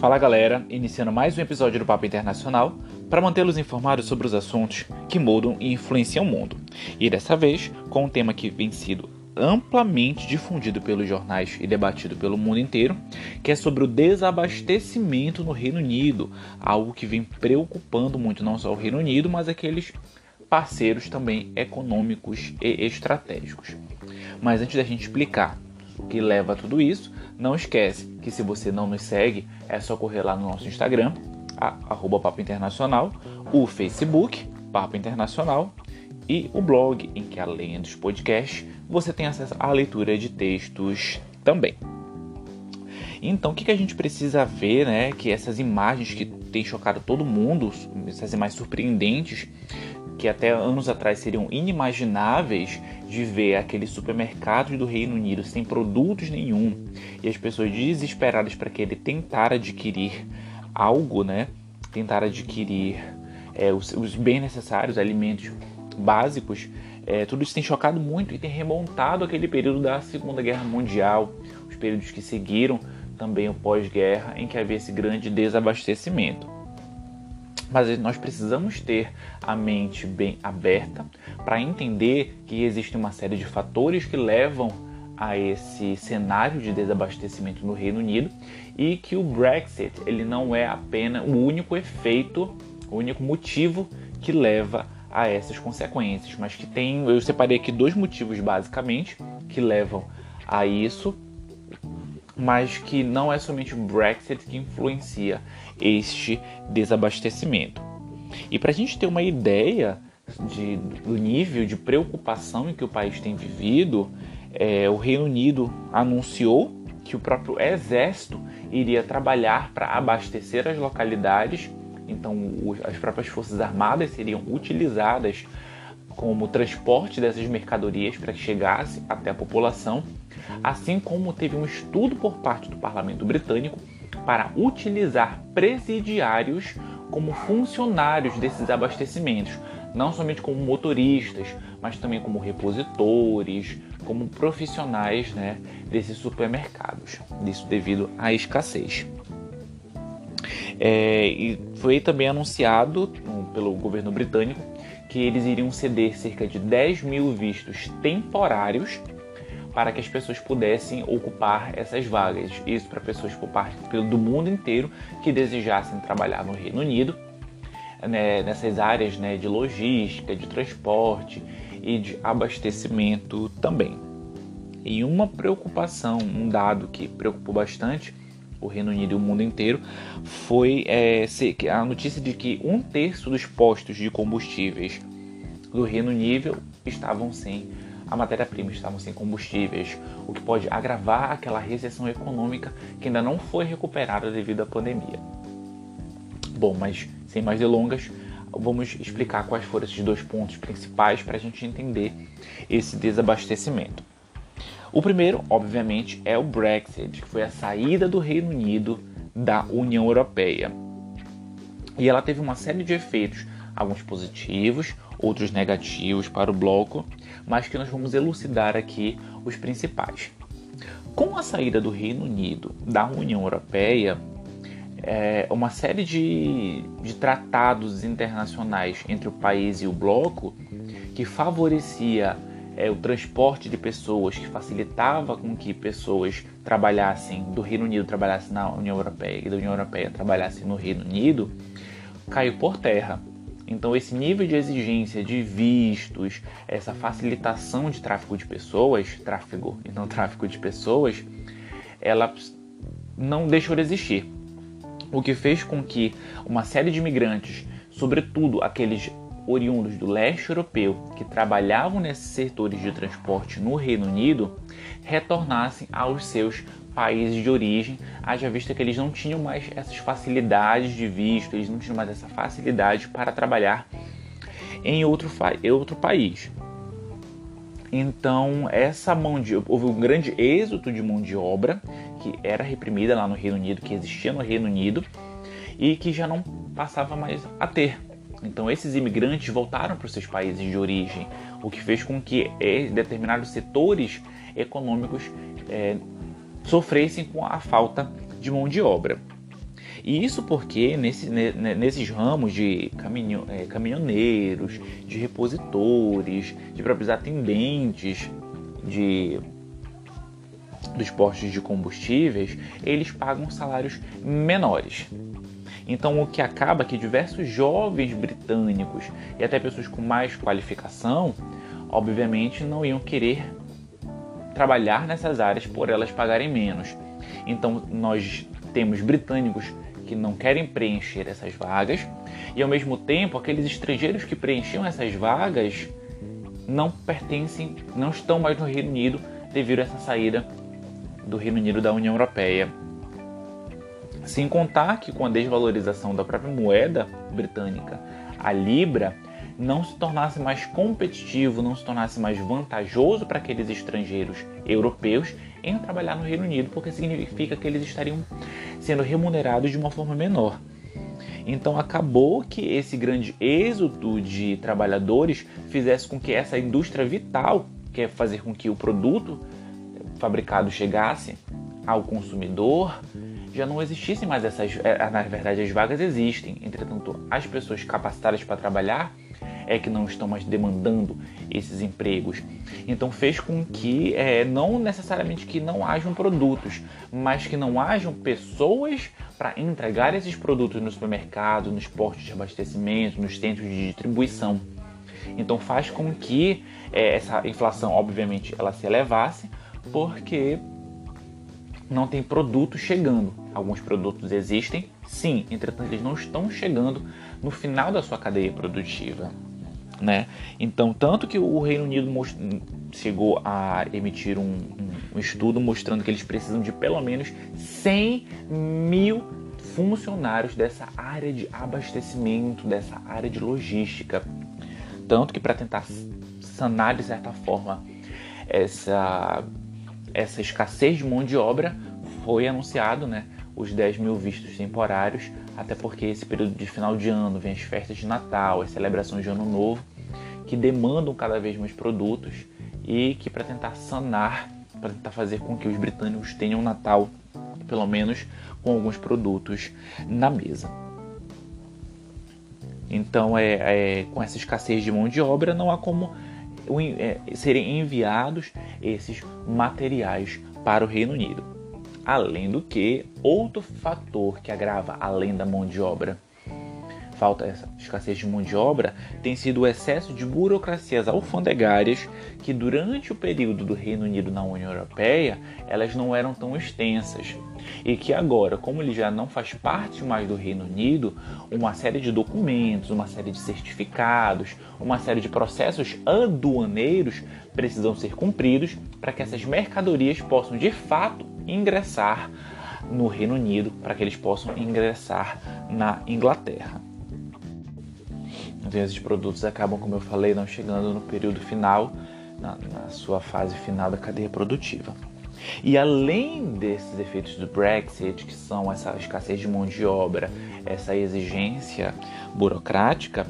Fala galera, iniciando mais um episódio do Papo Internacional para mantê-los informados sobre os assuntos que mudam e influenciam o mundo. E dessa vez com um tema que vem sido amplamente difundido pelos jornais e debatido pelo mundo inteiro, que é sobre o desabastecimento no Reino Unido, algo que vem preocupando muito não só o Reino Unido, mas aqueles parceiros também econômicos e estratégicos. Mas antes da gente explicar que leva a tudo isso, não esquece que se você não nos segue, é só correr lá no nosso Instagram, arroba Papo Internacional, o Facebook, Papo Internacional, e o blog, em que além dos podcasts, você tem acesso à leitura de textos também. Então, o que, que a gente precisa ver, né? Que essas imagens que têm chocado todo mundo, essas imagens surpreendentes, que até anos atrás seriam inimagináveis de ver aqueles supermercados do Reino Unido sem produtos nenhum e as pessoas desesperadas para que ele tentar adquirir algo, né? Tentar adquirir é, os, os, bens necessários, alimentos básicos, é, tudo isso tem chocado muito e tem remontado aquele período da Segunda Guerra Mundial, os períodos que seguiram também o pós-guerra, em que havia esse grande desabastecimento mas nós precisamos ter a mente bem aberta para entender que existe uma série de fatores que levam a esse cenário de desabastecimento no Reino Unido e que o Brexit ele não é apenas o único efeito, o único motivo que leva a essas consequências, mas que tem, eu separei aqui dois motivos basicamente que levam a isso mas que não é somente o Brexit que influencia este desabastecimento. E para a gente ter uma ideia de, do nível de preocupação em que o país tem vivido, é, o Reino Unido anunciou que o próprio exército iria trabalhar para abastecer as localidades, então as próprias forças armadas seriam utilizadas como transporte dessas mercadorias para que chegasse até a população assim como teve um estudo por parte do parlamento britânico para utilizar presidiários como funcionários desses abastecimentos, não somente como motoristas, mas também como repositores, como profissionais né, desses supermercados. Isso devido à escassez. É, e foi também anunciado pelo governo britânico que eles iriam ceder cerca de 10 mil vistos temporários para que as pessoas pudessem ocupar essas vagas. Isso para pessoas por parte do mundo inteiro que desejassem trabalhar no Reino Unido, né, nessas áreas né, de logística, de transporte e de abastecimento também. E uma preocupação, um dado que preocupou bastante o Reino Unido e o mundo inteiro foi é, a notícia de que um terço dos postos de combustíveis do Reino Unido estavam sem a matéria-prima estavam sem combustíveis, o que pode agravar aquela recessão econômica que ainda não foi recuperada devido à pandemia. Bom, mas sem mais delongas, vamos explicar quais foram esses dois pontos principais para a gente entender esse desabastecimento. O primeiro, obviamente, é o Brexit, que foi a saída do Reino Unido da União Europeia. E ela teve uma série de efeitos, alguns positivos, outros negativos para o bloco, mas que nós vamos elucidar aqui os principais. Com a saída do Reino Unido da União Europeia, é, uma série de, de tratados internacionais entre o país e o bloco que favorecia é, o transporte de pessoas, que facilitava com que pessoas trabalhassem do Reino Unido trabalhassem na União Europeia e da União Europeia trabalhassem no Reino Unido, caiu por terra. Então, esse nível de exigência de vistos, essa facilitação de tráfego de pessoas, tráfego e não tráfico de pessoas, ela não deixou de existir. O que fez com que uma série de imigrantes, sobretudo aqueles oriundos do leste europeu que trabalhavam nesses setores de transporte no Reino Unido, retornassem aos seus países de origem, haja vista que eles não tinham mais essas facilidades de visto, eles não tinham mais essa facilidade para trabalhar em outro, outro país. Então, essa mão de houve um grande êxodo de mão de obra que era reprimida lá no Reino Unido, que existia no Reino Unido e que já não passava mais a ter. Então, esses imigrantes voltaram para os seus países de origem, o que fez com que eh, determinados setores econômicos é, sofressem com a falta de mão de obra. E isso porque nesse, nesses ramos de caminho, é, caminhoneiros, de repositores, de próprios atendentes de, dos postos de combustíveis, eles pagam salários menores. Então, o que acaba é que diversos jovens britânicos e até pessoas com mais qualificação, obviamente, não iam querer trabalhar nessas áreas por elas pagarem menos. Então, nós temos britânicos que não querem preencher essas vagas e, ao mesmo tempo, aqueles estrangeiros que preenchiam essas vagas não pertencem, não estão mais no Reino Unido devido a essa saída do Reino Unido da União Europeia. Sem contar que com a desvalorização da própria moeda britânica, a libra não se tornasse mais competitivo, não se tornasse mais vantajoso para aqueles estrangeiros europeus em trabalhar no Reino Unido, porque significa que eles estariam sendo remunerados de uma forma menor. Então acabou que esse grande êxodo de trabalhadores fizesse com que essa indústria vital, que é fazer com que o produto fabricado chegasse ao consumidor, já não existissem mais essas. É, na verdade, as vagas existem, entretanto, as pessoas capacitadas para trabalhar é que não estão mais demandando esses empregos. Então fez com que é, não necessariamente que não hajam produtos, mas que não hajam pessoas para entregar esses produtos no supermercado, nos postos de abastecimento, nos centros de distribuição. Então faz com que é, essa inflação, obviamente, ela se elevasse, porque não tem produtos chegando. Alguns produtos existem, sim, entretanto eles não estão chegando no final da sua cadeia produtiva. Né? Então, tanto que o Reino Unido chegou a emitir um, um, estudo mostrando que eles precisam de pelo menos 100 mil funcionários dessa área de abastecimento, dessa área de logística. Tanto que para tentar sanar de certa forma essa essa escassez de mão de obra, foi anunciado né, os 10 mil vistos temporários, até porque esse período de final de ano vem as festas de Natal, as celebrações de Ano Novo, que demandam cada vez mais produtos e que para tentar sanar, para tentar fazer com que os britânicos tenham Natal, pelo menos com alguns produtos na mesa. Então, é, é, com essa escassez de mão de obra, não há como é, serem enviados esses materiais para o Reino Unido. Além do que, outro fator que agrava além da mão de obra, falta essa escassez de mão de obra, tem sido o excesso de burocracias alfandegárias que durante o período do Reino Unido na União Europeia, elas não eram tão extensas. E que agora, como ele já não faz parte mais do Reino Unido, uma série de documentos, uma série de certificados, uma série de processos aduaneiros precisam ser cumpridos para que essas mercadorias possam de fato ingressar no Reino Unido, para que eles possam ingressar na Inglaterra. Então, esses produtos acabam, como eu falei, não chegando no período final, na, na sua fase final da cadeia produtiva. E além desses efeitos do Brexit, que são essa escassez de mão de obra, essa exigência burocrática,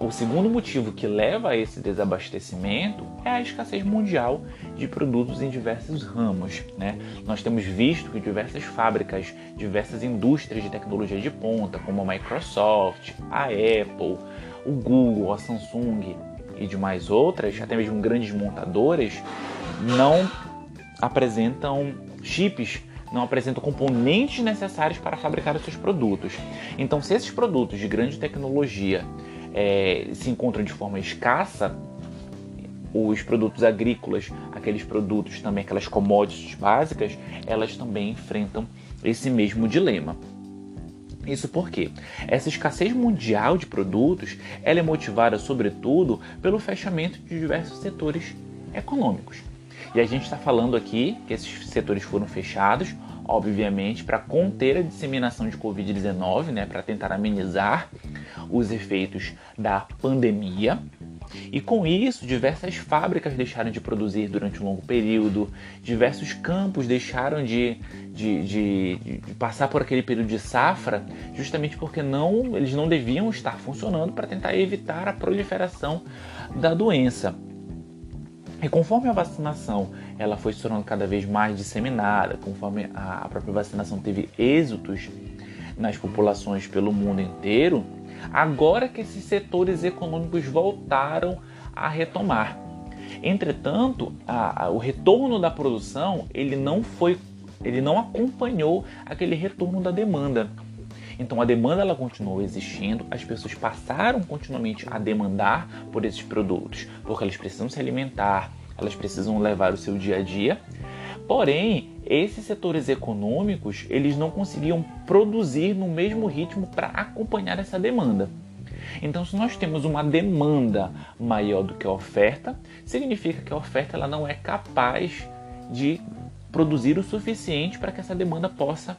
o segundo motivo que leva a esse desabastecimento é a escassez mundial de produtos em diversos ramos. Né? Nós temos visto que diversas fábricas, diversas indústrias de tecnologia de ponta, como a Microsoft, a Apple, o Google, a Samsung e demais outras, até mesmo grandes montadoras, não apresentam chips, não apresentam componentes necessários para fabricar os seus produtos. Então, se esses produtos de grande tecnologia é, se encontram de forma escassa, os produtos agrícolas, aqueles produtos também, aquelas commodities básicas, elas também enfrentam esse mesmo dilema. Isso porque essa escassez mundial de produtos ela é motivada sobretudo pelo fechamento de diversos setores econômicos. E a gente está falando aqui que esses setores foram fechados, obviamente, para conter a disseminação de Covid-19, né, para tentar amenizar os efeitos da pandemia. E com isso, diversas fábricas deixaram de produzir durante um longo período, diversos campos deixaram de, de, de, de passar por aquele período de safra, justamente porque não, eles não deviam estar funcionando para tentar evitar a proliferação da doença. E conforme a vacinação ela foi se tornando cada vez mais disseminada, conforme a própria vacinação teve êxitos nas populações pelo mundo inteiro, agora que esses setores econômicos voltaram a retomar. Entretanto, a, a, o retorno da produção ele não foi, ele não acompanhou aquele retorno da demanda. Então a demanda ela continuou existindo, as pessoas passaram continuamente a demandar por esses produtos, porque elas precisam se alimentar, elas precisam levar o seu dia a dia. Porém, esses setores econômicos, eles não conseguiam produzir no mesmo ritmo para acompanhar essa demanda. Então, se nós temos uma demanda maior do que a oferta, significa que a oferta ela não é capaz de produzir o suficiente para que essa demanda possa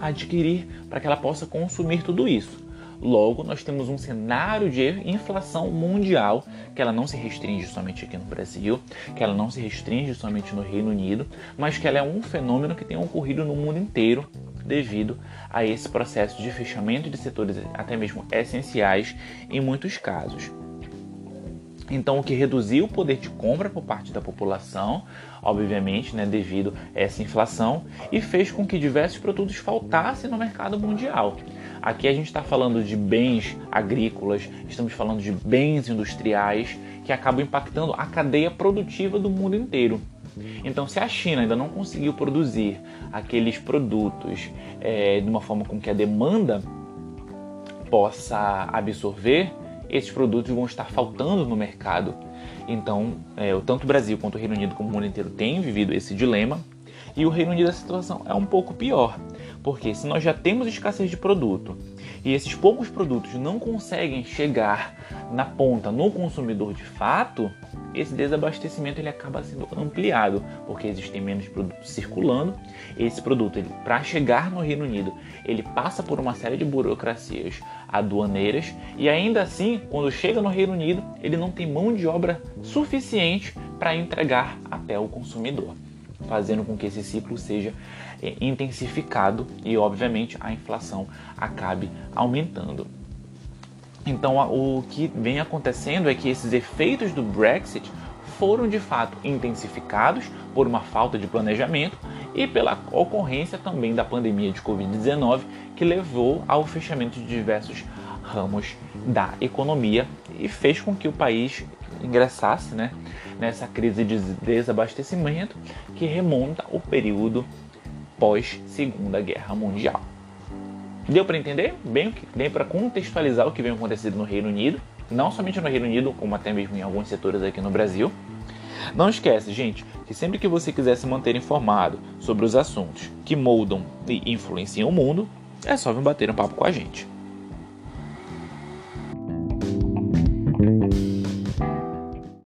adquirir, para que ela possa consumir tudo isso. Logo, nós temos um cenário de inflação mundial, que ela não se restringe somente aqui no Brasil, que ela não se restringe somente no Reino Unido, mas que ela é um fenômeno que tem ocorrido no mundo inteiro devido a esse processo de fechamento de setores até mesmo essenciais em muitos casos. Então, o que reduziu o poder de compra por parte da população, obviamente, né, devido a essa inflação, e fez com que diversos produtos faltassem no mercado mundial. Aqui a gente está falando de bens agrícolas, estamos falando de bens industriais que acabam impactando a cadeia produtiva do mundo inteiro. Então, se a China ainda não conseguiu produzir aqueles produtos é, de uma forma com que a demanda possa absorver, esses produtos vão estar faltando no mercado. Então, é, tanto o Brasil quanto o Reino Unido, como o mundo inteiro, têm vivido esse dilema. E o Reino Unido a situação é um pouco pior, porque se nós já temos escassez de produto e esses poucos produtos não conseguem chegar na ponta no consumidor de fato, esse desabastecimento ele acaba sendo ampliado, porque existem menos produtos circulando. Esse produto, para chegar no Reino Unido, ele passa por uma série de burocracias aduaneiras e ainda assim, quando chega no Reino Unido, ele não tem mão de obra suficiente para entregar até o consumidor, fazendo com que esse ciclo seja é, intensificado e, obviamente, a inflação acabe aumentando. Então, o que vem acontecendo é que esses efeitos do Brexit foram de fato intensificados por uma falta de planejamento e pela ocorrência também da pandemia de Covid-19, que levou ao fechamento de diversos ramos da economia e fez com que o país ingressasse né, nessa crise de desabastecimento que remonta o período pós Segunda Guerra Mundial. Deu para entender bem, bem para contextualizar o que vem acontecendo no Reino Unido, não somente no Reino Unido, como até mesmo em alguns setores aqui no Brasil. Não esquece, gente, que sempre que você quiser se manter informado sobre os assuntos que moldam e influenciam o mundo, é só vir bater um papo com a gente.